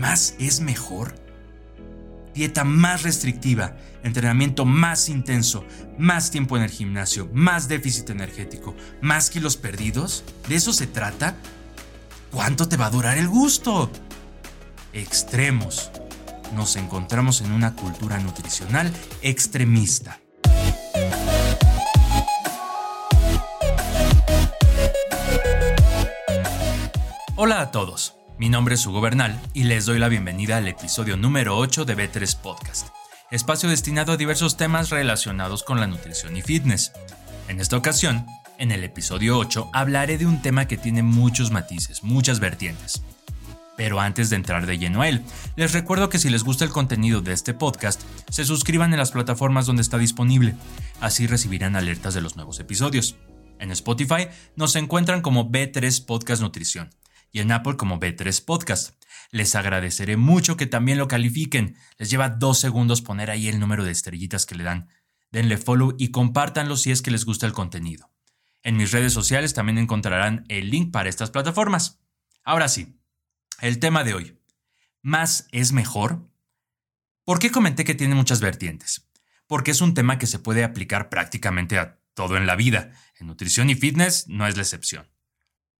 ¿más es mejor? Dieta más restrictiva, entrenamiento más intenso, más tiempo en el gimnasio, más déficit energético, más kilos perdidos. ¿De eso se trata? ¿Cuánto te va a durar el gusto? Extremos. Nos encontramos en una cultura nutricional extremista. Hola a todos. Mi nombre es Hugo Bernal y les doy la bienvenida al episodio número 8 de B3 Podcast, espacio destinado a diversos temas relacionados con la nutrición y fitness. En esta ocasión, en el episodio 8, hablaré de un tema que tiene muchos matices, muchas vertientes. Pero antes de entrar de lleno a él, les recuerdo que si les gusta el contenido de este podcast, se suscriban en las plataformas donde está disponible, así recibirán alertas de los nuevos episodios. En Spotify nos encuentran como B3 Podcast Nutrición y en Apple como B3 Podcast. Les agradeceré mucho que también lo califiquen. Les lleva dos segundos poner ahí el número de estrellitas que le dan. Denle follow y compártanlo si es que les gusta el contenido. En mis redes sociales también encontrarán el link para estas plataformas. Ahora sí, el tema de hoy. ¿Más es mejor? ¿Por qué comenté que tiene muchas vertientes? Porque es un tema que se puede aplicar prácticamente a todo en la vida. En nutrición y fitness no es la excepción.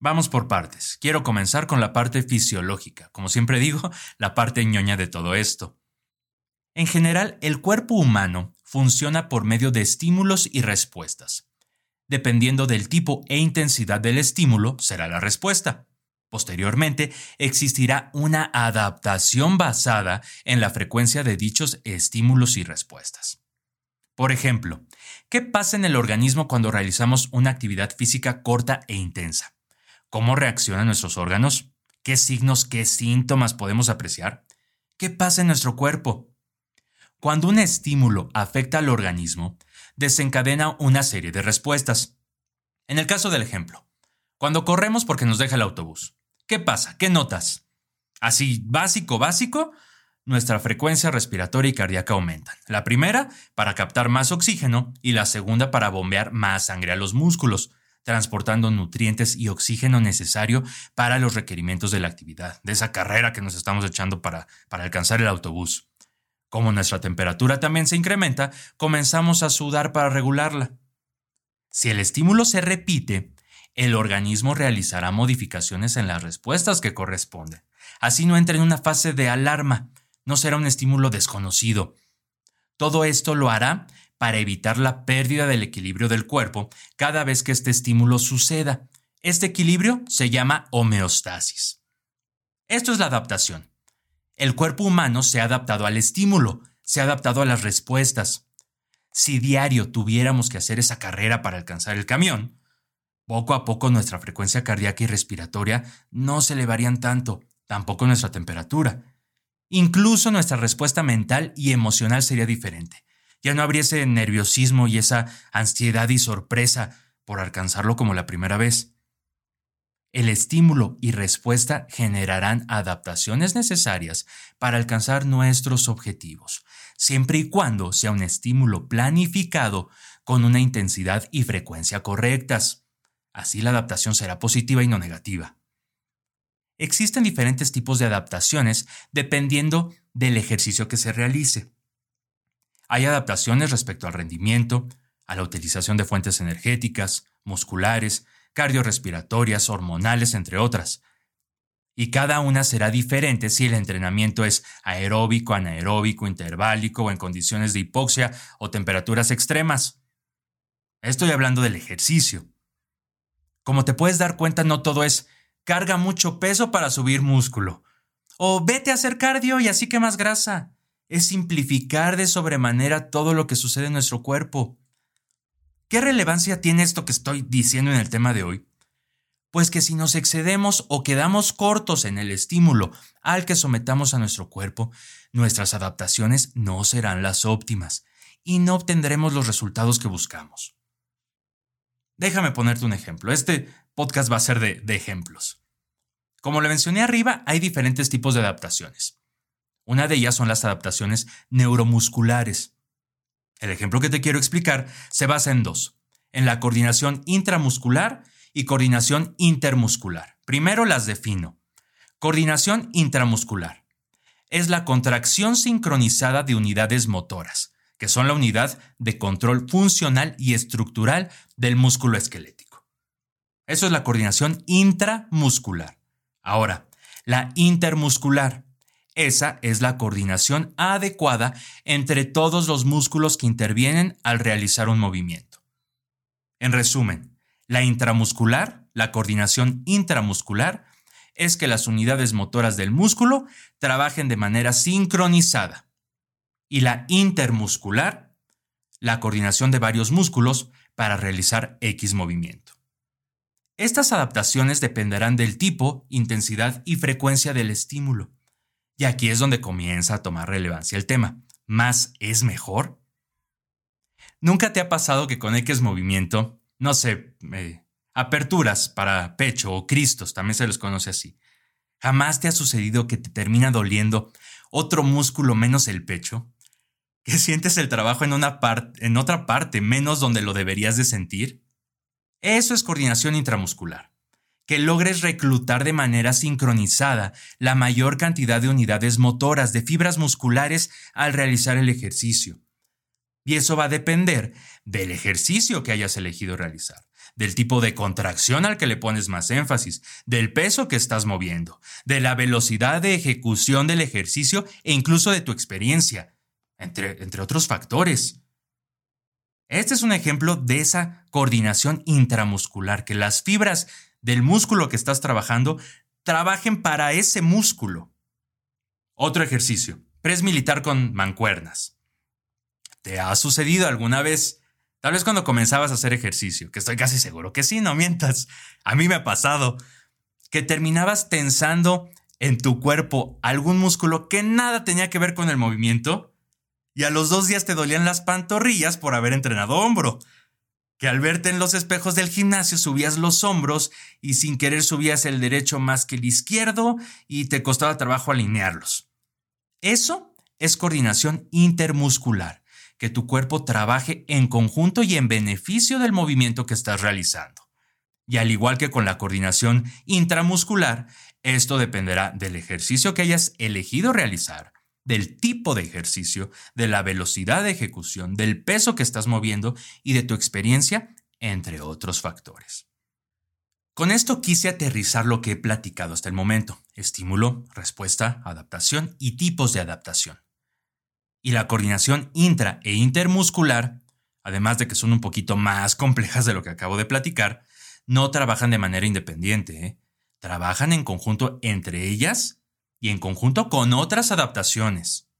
Vamos por partes. Quiero comenzar con la parte fisiológica, como siempre digo, la parte ñoña de todo esto. En general, el cuerpo humano funciona por medio de estímulos y respuestas. Dependiendo del tipo e intensidad del estímulo, será la respuesta. Posteriormente, existirá una adaptación basada en la frecuencia de dichos estímulos y respuestas. Por ejemplo, ¿qué pasa en el organismo cuando realizamos una actividad física corta e intensa? ¿Cómo reaccionan nuestros órganos? ¿Qué signos, qué síntomas podemos apreciar? ¿Qué pasa en nuestro cuerpo? Cuando un estímulo afecta al organismo, desencadena una serie de respuestas. En el caso del ejemplo, cuando corremos porque nos deja el autobús, ¿qué pasa? ¿Qué notas? Así, básico, básico, nuestra frecuencia respiratoria y cardíaca aumentan. La primera para captar más oxígeno y la segunda para bombear más sangre a los músculos, transportando nutrientes y oxígeno necesario para los requerimientos de la actividad, de esa carrera que nos estamos echando para, para alcanzar el autobús. Como nuestra temperatura también se incrementa, comenzamos a sudar para regularla. Si el estímulo se repite, el organismo realizará modificaciones en las respuestas que corresponden. Así no entra en una fase de alarma, no será un estímulo desconocido. Todo esto lo hará para evitar la pérdida del equilibrio del cuerpo cada vez que este estímulo suceda. Este equilibrio se llama homeostasis. Esto es la adaptación. El cuerpo humano se ha adaptado al estímulo, se ha adaptado a las respuestas. Si diario tuviéramos que hacer esa carrera para alcanzar el camión, poco a poco nuestra frecuencia cardíaca y respiratoria no se elevarían tanto, tampoco nuestra temperatura. Incluso nuestra respuesta mental y emocional sería diferente ya no habría ese nerviosismo y esa ansiedad y sorpresa por alcanzarlo como la primera vez. El estímulo y respuesta generarán adaptaciones necesarias para alcanzar nuestros objetivos, siempre y cuando sea un estímulo planificado con una intensidad y frecuencia correctas. Así la adaptación será positiva y no negativa. Existen diferentes tipos de adaptaciones dependiendo del ejercicio que se realice. Hay adaptaciones respecto al rendimiento, a la utilización de fuentes energéticas, musculares, cardiorrespiratorias, hormonales, entre otras. Y cada una será diferente si el entrenamiento es aeróbico, anaeróbico, interválico o en condiciones de hipoxia o temperaturas extremas. Estoy hablando del ejercicio. Como te puedes dar cuenta, no todo es carga mucho peso para subir músculo. O vete a hacer cardio y así quemas grasa es simplificar de sobremanera todo lo que sucede en nuestro cuerpo. ¿Qué relevancia tiene esto que estoy diciendo en el tema de hoy? Pues que si nos excedemos o quedamos cortos en el estímulo al que sometamos a nuestro cuerpo, nuestras adaptaciones no serán las óptimas y no obtendremos los resultados que buscamos. Déjame ponerte un ejemplo. Este podcast va a ser de, de ejemplos. Como le mencioné arriba, hay diferentes tipos de adaptaciones. Una de ellas son las adaptaciones neuromusculares. El ejemplo que te quiero explicar se basa en dos, en la coordinación intramuscular y coordinación intermuscular. Primero las defino. Coordinación intramuscular. es la contracción sincronizada de unidades motoras, que son la unidad de control funcional y estructural del músculo esquelético. Eso es la coordinación intramuscular. Ahora, la intermuscular. Esa es la coordinación adecuada entre todos los músculos que intervienen al realizar un movimiento. En resumen, la intramuscular, la coordinación intramuscular, es que las unidades motoras del músculo trabajen de manera sincronizada. Y la intermuscular, la coordinación de varios músculos para realizar X movimiento. Estas adaptaciones dependerán del tipo, intensidad y frecuencia del estímulo. Y aquí es donde comienza a tomar relevancia el tema. ¿Más es mejor? ¿Nunca te ha pasado que con X movimiento, no sé, eh, aperturas para pecho o cristos, también se les conoce así, jamás te ha sucedido que te termina doliendo otro músculo menos el pecho? ¿Que sientes el trabajo en, una en otra parte menos donde lo deberías de sentir? Eso es coordinación intramuscular. Que logres reclutar de manera sincronizada la mayor cantidad de unidades motoras de fibras musculares al realizar el ejercicio. Y eso va a depender del ejercicio que hayas elegido realizar, del tipo de contracción al que le pones más énfasis, del peso que estás moviendo, de la velocidad de ejecución del ejercicio e incluso de tu experiencia, entre, entre otros factores. Este es un ejemplo de esa coordinación intramuscular, que las fibras del músculo que estás trabajando trabajen para ese músculo. Otro ejercicio, press militar con mancuernas. ¿Te ha sucedido alguna vez? Tal vez cuando comenzabas a hacer ejercicio, que estoy casi seguro que sí, no mientas. A mí me ha pasado que terminabas tensando en tu cuerpo algún músculo que nada tenía que ver con el movimiento y a los dos días te dolían las pantorrillas por haber entrenado hombro. Que al verte en los espejos del gimnasio subías los hombros y sin querer subías el derecho más que el izquierdo y te costaba trabajo alinearlos. Eso es coordinación intermuscular, que tu cuerpo trabaje en conjunto y en beneficio del movimiento que estás realizando. Y al igual que con la coordinación intramuscular, esto dependerá del ejercicio que hayas elegido realizar, del tipo de ejercicio, de la velocidad de ejecución, del peso que estás moviendo y de tu experiencia, entre otros factores. Con esto quise aterrizar lo que he platicado hasta el momento, estímulo, respuesta, adaptación y tipos de adaptación. Y la coordinación intra e intermuscular, además de que son un poquito más complejas de lo que acabo de platicar, no trabajan de manera independiente, ¿eh? trabajan en conjunto entre ellas y en conjunto con otras adaptaciones.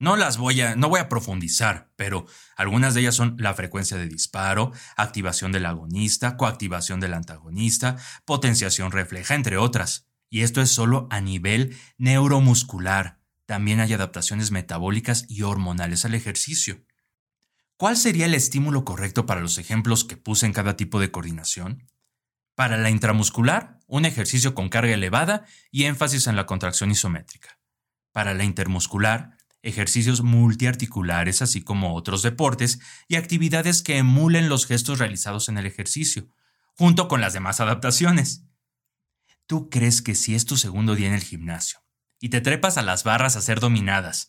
No las voy a, no voy a profundizar, pero algunas de ellas son la frecuencia de disparo, activación del agonista, coactivación del antagonista, potenciación refleja, entre otras. Y esto es solo a nivel neuromuscular. También hay adaptaciones metabólicas y hormonales al ejercicio. ¿Cuál sería el estímulo correcto para los ejemplos que puse en cada tipo de coordinación? Para la intramuscular, un ejercicio con carga elevada y énfasis en la contracción isométrica. Para la intermuscular, ejercicios multiarticulares, así como otros deportes y actividades que emulen los gestos realizados en el ejercicio, junto con las demás adaptaciones. ¿Tú crees que si es tu segundo día en el gimnasio y te trepas a las barras a ser dominadas,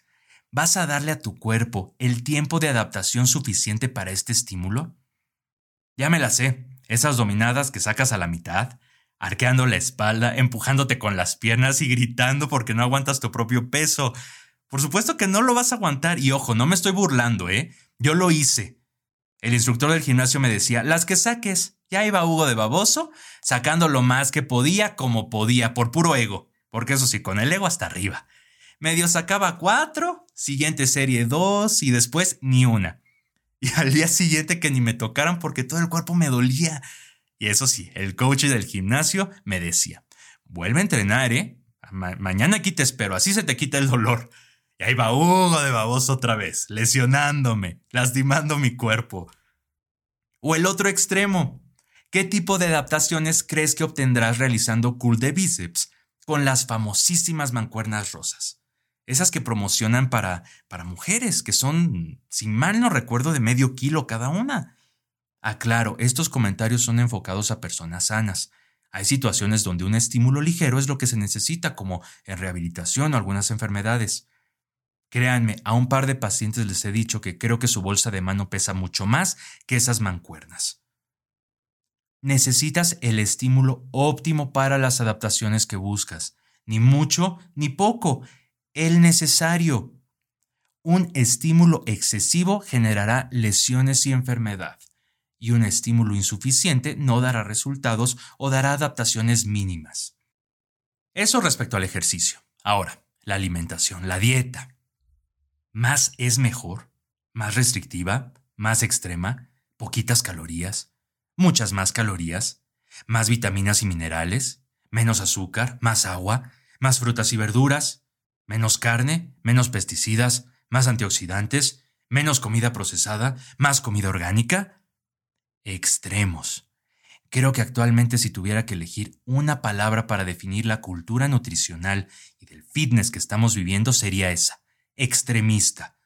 vas a darle a tu cuerpo el tiempo de adaptación suficiente para este estímulo? Ya me la sé, esas dominadas que sacas a la mitad, arqueando la espalda, empujándote con las piernas y gritando porque no aguantas tu propio peso. Por supuesto que no lo vas a aguantar y ojo, no me estoy burlando, ¿eh? Yo lo hice. El instructor del gimnasio me decía, las que saques. Ya iba Hugo de baboso, sacando lo más que podía como podía, por puro ego. Porque eso sí, con el ego hasta arriba. Medio sacaba cuatro, siguiente serie dos y después ni una. Y al día siguiente que ni me tocaran porque todo el cuerpo me dolía. Y eso sí, el coach del gimnasio me decía, vuelve a entrenar, ¿eh? mañana aquí te espero, así se te quita el dolor. Y ahí va Hugo de baboso otra vez, lesionándome, lastimando mi cuerpo. O el otro extremo. ¿Qué tipo de adaptaciones crees que obtendrás realizando cool de bíceps con las famosísimas mancuernas rosas? Esas que promocionan para, para mujeres, que son, sin mal no recuerdo, de medio kilo cada una. Aclaro, estos comentarios son enfocados a personas sanas. Hay situaciones donde un estímulo ligero es lo que se necesita, como en rehabilitación o algunas enfermedades. Créanme, a un par de pacientes les he dicho que creo que su bolsa de mano pesa mucho más que esas mancuernas. Necesitas el estímulo óptimo para las adaptaciones que buscas, ni mucho ni poco, el necesario. Un estímulo excesivo generará lesiones y enfermedad y un estímulo insuficiente no dará resultados o dará adaptaciones mínimas. Eso respecto al ejercicio. Ahora, la alimentación, la dieta. ¿Más es mejor? ¿Más restrictiva? ¿Más extrema? ¿Poquitas calorías? ¿Muchas más calorías? ¿Más vitaminas y minerales? ¿Menos azúcar? ¿Más agua? ¿Más frutas y verduras? ¿Menos carne? ¿Menos pesticidas? ¿Más antioxidantes? ¿Menos comida procesada? ¿Más comida orgánica? extremos. Creo que actualmente si tuviera que elegir una palabra para definir la cultura nutricional y del fitness que estamos viviendo sería esa, extremista.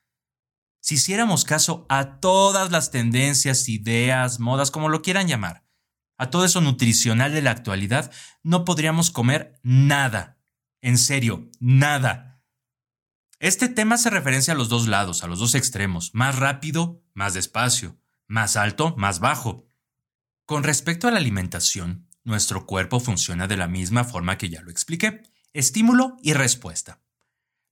Si hiciéramos caso a todas las tendencias, ideas, modas, como lo quieran llamar, a todo eso nutricional de la actualidad, no podríamos comer nada. En serio, nada. Este tema se referencia a los dos lados, a los dos extremos, más rápido, más despacio más alto, más bajo. Con respecto a la alimentación, nuestro cuerpo funciona de la misma forma que ya lo expliqué, estímulo y respuesta.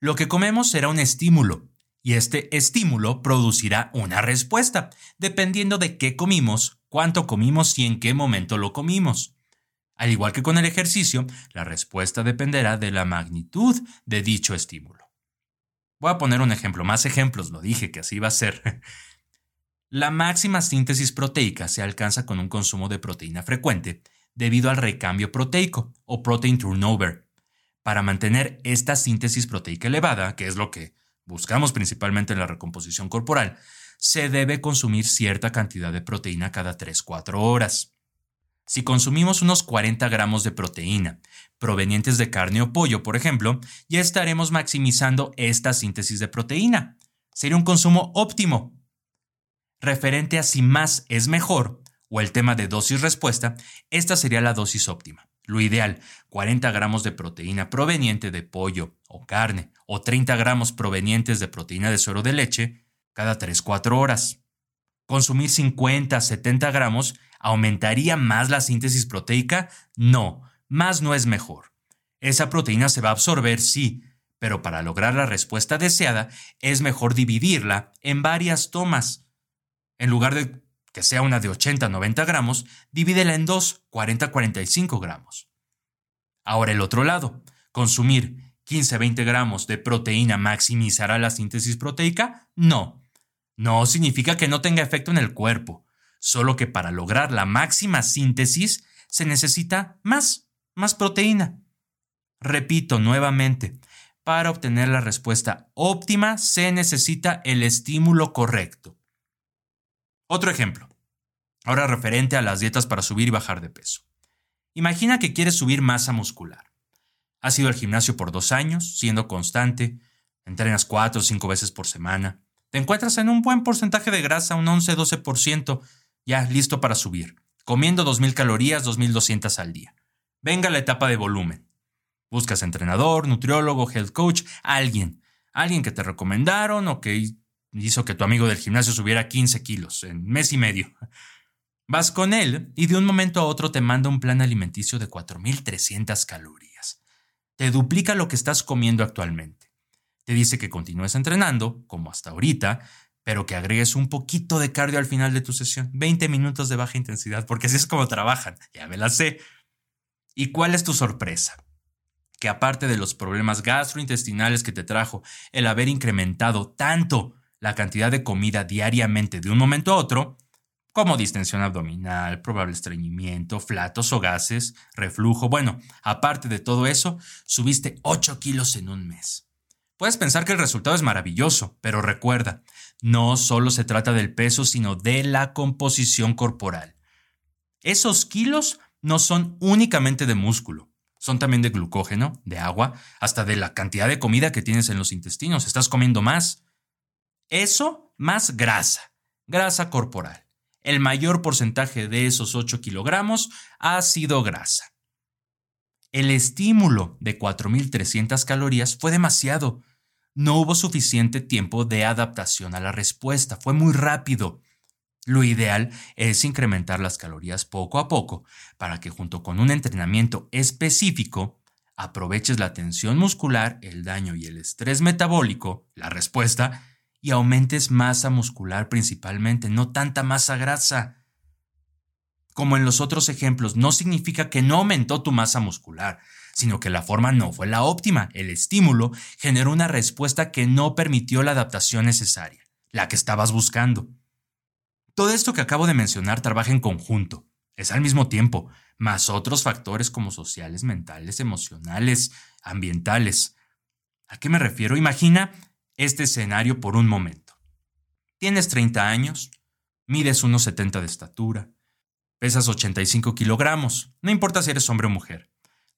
Lo que comemos será un estímulo, y este estímulo producirá una respuesta, dependiendo de qué comimos, cuánto comimos y en qué momento lo comimos. Al igual que con el ejercicio, la respuesta dependerá de la magnitud de dicho estímulo. Voy a poner un ejemplo, más ejemplos, lo dije que así iba a ser. La máxima síntesis proteica se alcanza con un consumo de proteína frecuente debido al recambio proteico o protein turnover. Para mantener esta síntesis proteica elevada, que es lo que buscamos principalmente en la recomposición corporal, se debe consumir cierta cantidad de proteína cada 3-4 horas. Si consumimos unos 40 gramos de proteína provenientes de carne o pollo, por ejemplo, ya estaremos maximizando esta síntesis de proteína. Sería un consumo óptimo, referente a si más es mejor, o el tema de dosis-respuesta, esta sería la dosis óptima. Lo ideal, 40 gramos de proteína proveniente de pollo o carne, o 30 gramos provenientes de proteína de suero de leche, cada 3-4 horas. ¿Consumir 50-70 gramos aumentaría más la síntesis proteica? No, más no es mejor. Esa proteína se va a absorber, sí, pero para lograr la respuesta deseada es mejor dividirla en varias tomas en lugar de que sea una de 80-90 gramos, divídela en dos, 40-45 gramos. Ahora el otro lado, consumir 15-20 gramos de proteína maximizará la síntesis proteica? No. No significa que no tenga efecto en el cuerpo, solo que para lograr la máxima síntesis se necesita más, más proteína. Repito nuevamente, para obtener la respuesta óptima se necesita el estímulo correcto. Otro ejemplo. Ahora referente a las dietas para subir y bajar de peso. Imagina que quieres subir masa muscular. Has ido al gimnasio por dos años, siendo constante, entrenas cuatro o cinco veces por semana, te encuentras en un buen porcentaje de grasa, un 11-12%, ya listo para subir, comiendo 2.000 calorías, 2.200 al día. Venga la etapa de volumen. Buscas entrenador, nutriólogo, health coach, alguien, alguien que te recomendaron o que hizo que tu amigo del gimnasio subiera 15 kilos en mes y medio. Vas con él y de un momento a otro te manda un plan alimenticio de 4.300 calorías. Te duplica lo que estás comiendo actualmente. Te dice que continúes entrenando, como hasta ahorita, pero que agregues un poquito de cardio al final de tu sesión. 20 minutos de baja intensidad, porque así es como trabajan. Ya me la sé. ¿Y cuál es tu sorpresa? Que aparte de los problemas gastrointestinales que te trajo el haber incrementado tanto la cantidad de comida diariamente de un momento a otro, como distensión abdominal, probable estreñimiento, flatos o gases, reflujo, bueno, aparte de todo eso, subiste 8 kilos en un mes. Puedes pensar que el resultado es maravilloso, pero recuerda, no solo se trata del peso, sino de la composición corporal. Esos kilos no son únicamente de músculo, son también de glucógeno, de agua, hasta de la cantidad de comida que tienes en los intestinos. Estás comiendo más. Eso más grasa, grasa corporal. El mayor porcentaje de esos 8 kilogramos ha sido grasa. El estímulo de 4.300 calorías fue demasiado. No hubo suficiente tiempo de adaptación a la respuesta, fue muy rápido. Lo ideal es incrementar las calorías poco a poco para que junto con un entrenamiento específico aproveches la tensión muscular, el daño y el estrés metabólico, la respuesta, y aumentes masa muscular principalmente, no tanta masa grasa. Como en los otros ejemplos, no significa que no aumentó tu masa muscular, sino que la forma no fue la óptima. El estímulo generó una respuesta que no permitió la adaptación necesaria, la que estabas buscando. Todo esto que acabo de mencionar trabaja en conjunto, es al mismo tiempo, más otros factores como sociales, mentales, emocionales, ambientales. ¿A qué me refiero? Imagina este escenario por un momento. Tienes 30 años, mides unos 70 de estatura, pesas 85 kilogramos, no importa si eres hombre o mujer.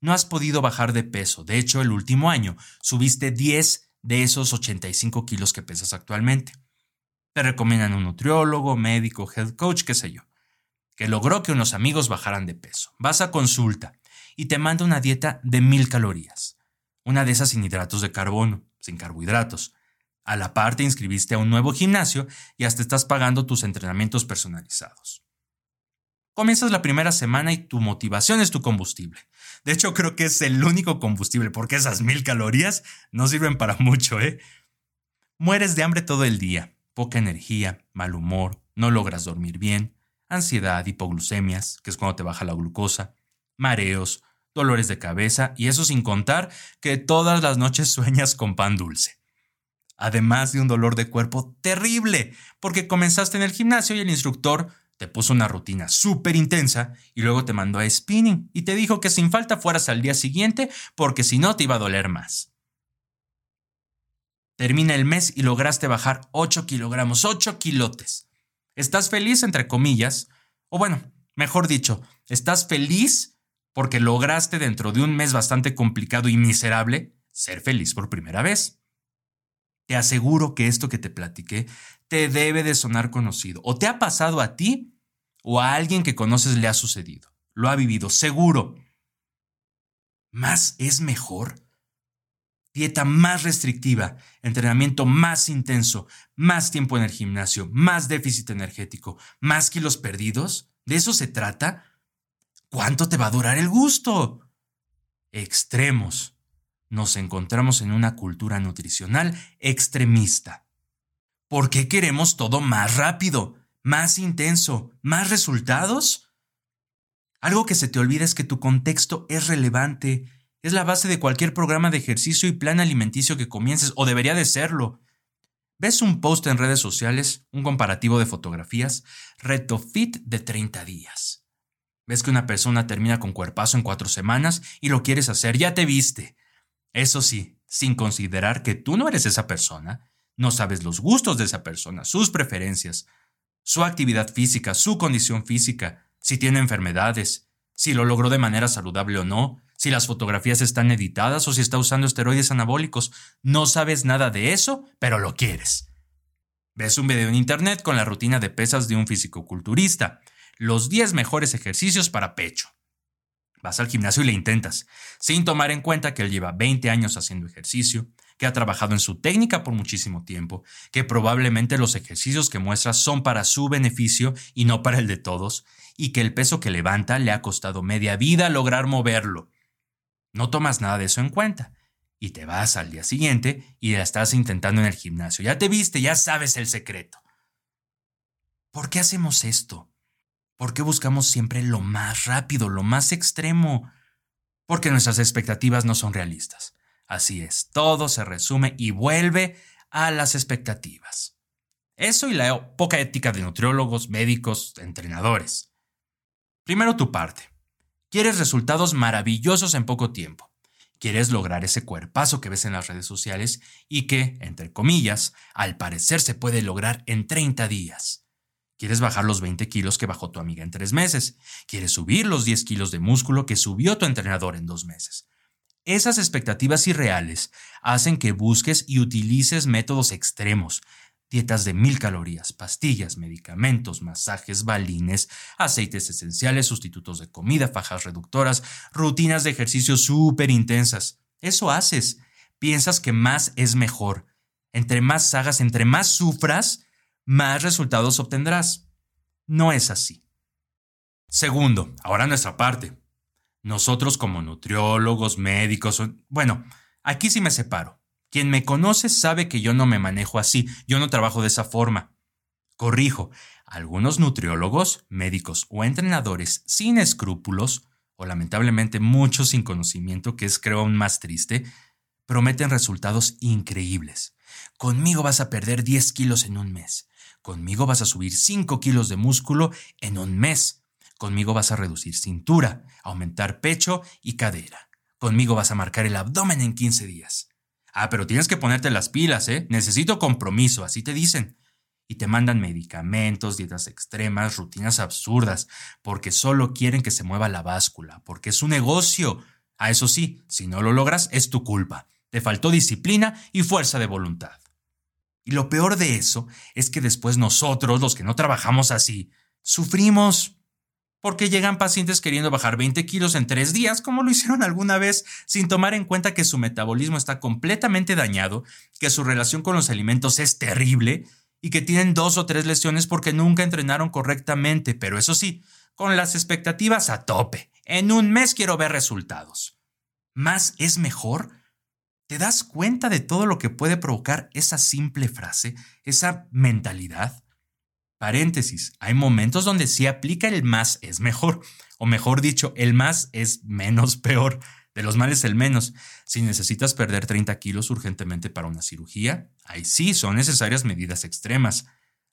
No has podido bajar de peso, de hecho el último año subiste 10 de esos 85 kilos que pesas actualmente. Te recomiendan un nutriólogo, médico, health coach, qué sé yo, que logró que unos amigos bajaran de peso. Vas a consulta y te manda una dieta de mil calorías. Una de esas sin hidratos de carbono, sin carbohidratos. A la par te inscribiste a un nuevo gimnasio y hasta estás pagando tus entrenamientos personalizados. Comienzas la primera semana y tu motivación es tu combustible. De hecho, creo que es el único combustible porque esas mil calorías no sirven para mucho, ¿eh? Mueres de hambre todo el día, poca energía, mal humor, no logras dormir bien, ansiedad, hipoglucemias, que es cuando te baja la glucosa, mareos, dolores de cabeza y eso sin contar que todas las noches sueñas con pan dulce. Además de un dolor de cuerpo terrible, porque comenzaste en el gimnasio y el instructor te puso una rutina súper intensa y luego te mandó a spinning y te dijo que sin falta fueras al día siguiente porque si no te iba a doler más. Termina el mes y lograste bajar 8 kilogramos, 8 kilotes. ¿Estás feliz, entre comillas? O bueno, mejor dicho, ¿estás feliz porque lograste dentro de un mes bastante complicado y miserable ser feliz por primera vez? Te aseguro que esto que te platiqué te debe de sonar conocido. O te ha pasado a ti o a alguien que conoces le ha sucedido. Lo ha vivido, seguro. ¿Más es mejor? dieta más restrictiva, entrenamiento más intenso, más tiempo en el gimnasio, más déficit energético, más kilos perdidos. ¿De eso se trata? ¿Cuánto te va a durar el gusto? Extremos. Nos encontramos en una cultura nutricional extremista. ¿Por qué queremos todo más rápido, más intenso, más resultados? Algo que se te olvida es que tu contexto es relevante es la base de cualquier programa de ejercicio y plan alimenticio que comiences, o debería de serlo. ¿Ves un post en redes sociales, un comparativo de fotografías? Reto fit de 30 días. ¿Ves que una persona termina con cuerpazo en cuatro semanas y lo quieres hacer? Ya te viste. Eso sí, sin considerar que tú no eres esa persona, no sabes los gustos de esa persona, sus preferencias, su actividad física, su condición física, si tiene enfermedades, si lo logró de manera saludable o no, si las fotografías están editadas o si está usando esteroides anabólicos. No sabes nada de eso, pero lo quieres. Ves un video en internet con la rutina de pesas de un fisicoculturista, los 10 mejores ejercicios para pecho. Vas al gimnasio y le intentas, sin tomar en cuenta que él lleva 20 años haciendo ejercicio, que ha trabajado en su técnica por muchísimo tiempo, que probablemente los ejercicios que muestra son para su beneficio y no para el de todos, y que el peso que levanta le ha costado media vida lograr moverlo. No tomas nada de eso en cuenta. Y te vas al día siguiente y la estás intentando en el gimnasio. Ya te viste, ya sabes el secreto. ¿Por qué hacemos esto? ¿Por qué buscamos siempre lo más rápido, lo más extremo? Porque nuestras expectativas no son realistas. Así es, todo se resume y vuelve a las expectativas. Eso y la poca ética de nutriólogos, médicos, entrenadores. Primero tu parte. Quieres resultados maravillosos en poco tiempo. Quieres lograr ese cuerpazo que ves en las redes sociales y que, entre comillas, al parecer se puede lograr en 30 días. Quieres bajar los 20 kilos que bajó tu amiga en tres meses. Quieres subir los 10 kilos de músculo que subió tu entrenador en dos meses. Esas expectativas irreales hacen que busques y utilices métodos extremos, dietas de mil calorías, pastillas, medicamentos, masajes, balines, aceites esenciales, sustitutos de comida, fajas reductoras, rutinas de ejercicio súper intensas. Eso haces. Piensas que más es mejor. Entre más hagas, entre más sufras, más resultados obtendrás. No es así. Segundo, ahora nuestra parte. Nosotros como nutriólogos, médicos, bueno, aquí sí me separo. Quien me conoce sabe que yo no me manejo así, yo no trabajo de esa forma. Corrijo, algunos nutriólogos, médicos o entrenadores sin escrúpulos, o lamentablemente muchos sin conocimiento, que es creo aún más triste, prometen resultados increíbles. Conmigo vas a perder 10 kilos en un mes. Conmigo vas a subir 5 kilos de músculo en un mes. Conmigo vas a reducir cintura, aumentar pecho y cadera. Conmigo vas a marcar el abdomen en 15 días. Ah, pero tienes que ponerte las pilas, ¿eh? Necesito compromiso, así te dicen. Y te mandan medicamentos, dietas extremas, rutinas absurdas, porque solo quieren que se mueva la báscula, porque es un negocio. Ah, eso sí, si no lo logras, es tu culpa. Te faltó disciplina y fuerza de voluntad. Y lo peor de eso es que después nosotros, los que no trabajamos así, sufrimos porque llegan pacientes queriendo bajar 20 kilos en tres días, como lo hicieron alguna vez, sin tomar en cuenta que su metabolismo está completamente dañado, que su relación con los alimentos es terrible y que tienen dos o tres lesiones porque nunca entrenaron correctamente, pero eso sí, con las expectativas a tope. En un mes quiero ver resultados. ¿Más es mejor? ¿Te das cuenta de todo lo que puede provocar esa simple frase, esa mentalidad? Paréntesis, hay momentos donde sí aplica el más es mejor, o mejor dicho, el más es menos peor. De los males el menos. Si necesitas perder 30 kilos urgentemente para una cirugía, ahí sí son necesarias medidas extremas.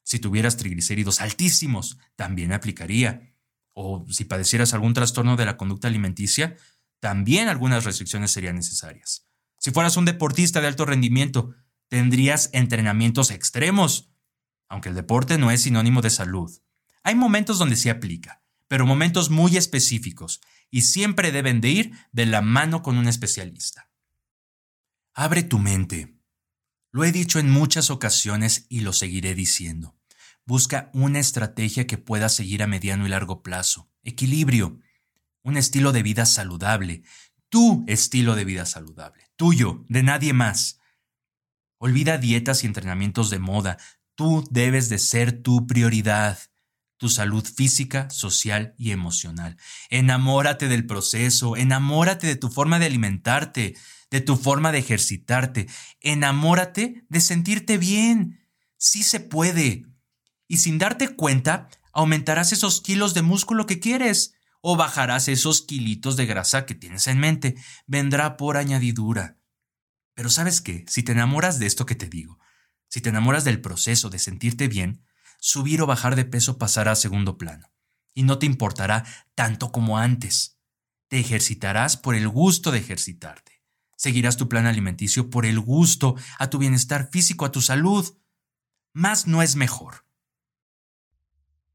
Si tuvieras triglicéridos altísimos, también aplicaría. O si padecieras algún trastorno de la conducta alimenticia, también algunas restricciones serían necesarias. Si fueras un deportista de alto rendimiento, tendrías entrenamientos extremos aunque el deporte no es sinónimo de salud. Hay momentos donde se aplica, pero momentos muy específicos, y siempre deben de ir de la mano con un especialista. Abre tu mente. Lo he dicho en muchas ocasiones y lo seguiré diciendo. Busca una estrategia que pueda seguir a mediano y largo plazo. Equilibrio. Un estilo de vida saludable. Tu estilo de vida saludable. Tuyo, de nadie más. Olvida dietas y entrenamientos de moda. Tú debes de ser tu prioridad, tu salud física, social y emocional. Enamórate del proceso, enamórate de tu forma de alimentarte, de tu forma de ejercitarte, enamórate de sentirte bien. Sí se puede. Y sin darte cuenta, aumentarás esos kilos de músculo que quieres o bajarás esos kilitos de grasa que tienes en mente. Vendrá por añadidura. Pero sabes qué, si te enamoras de esto que te digo, si te enamoras del proceso de sentirte bien, subir o bajar de peso pasará a segundo plano, y no te importará tanto como antes. Te ejercitarás por el gusto de ejercitarte. Seguirás tu plan alimenticio por el gusto a tu bienestar físico, a tu salud. Más no es mejor.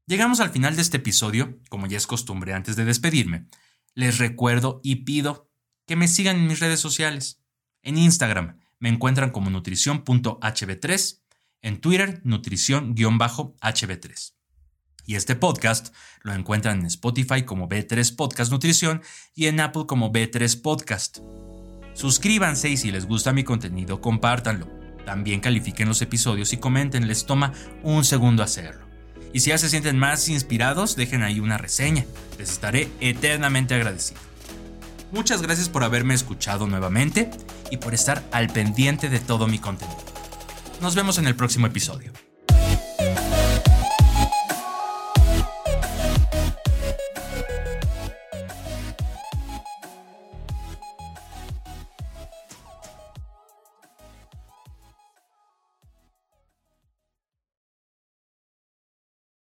Llegamos al final de este episodio, como ya es costumbre antes de despedirme. Les recuerdo y pido que me sigan en mis redes sociales. En Instagram, me encuentran como nutrición.hb3, en Twitter nutrición-hb3. Y este podcast lo encuentran en Spotify como B3 Podcast Nutrición y en Apple como B3 Podcast. Suscríbanse y si les gusta mi contenido, compártanlo. También califiquen los episodios y comenten, les toma un segundo hacerlo. Y si ya se sienten más inspirados, dejen ahí una reseña. Les estaré eternamente agradecido. Muchas gracias por haberme escuchado nuevamente y por estar al pendiente de todo mi contenido. Nos vemos en el próximo episodio.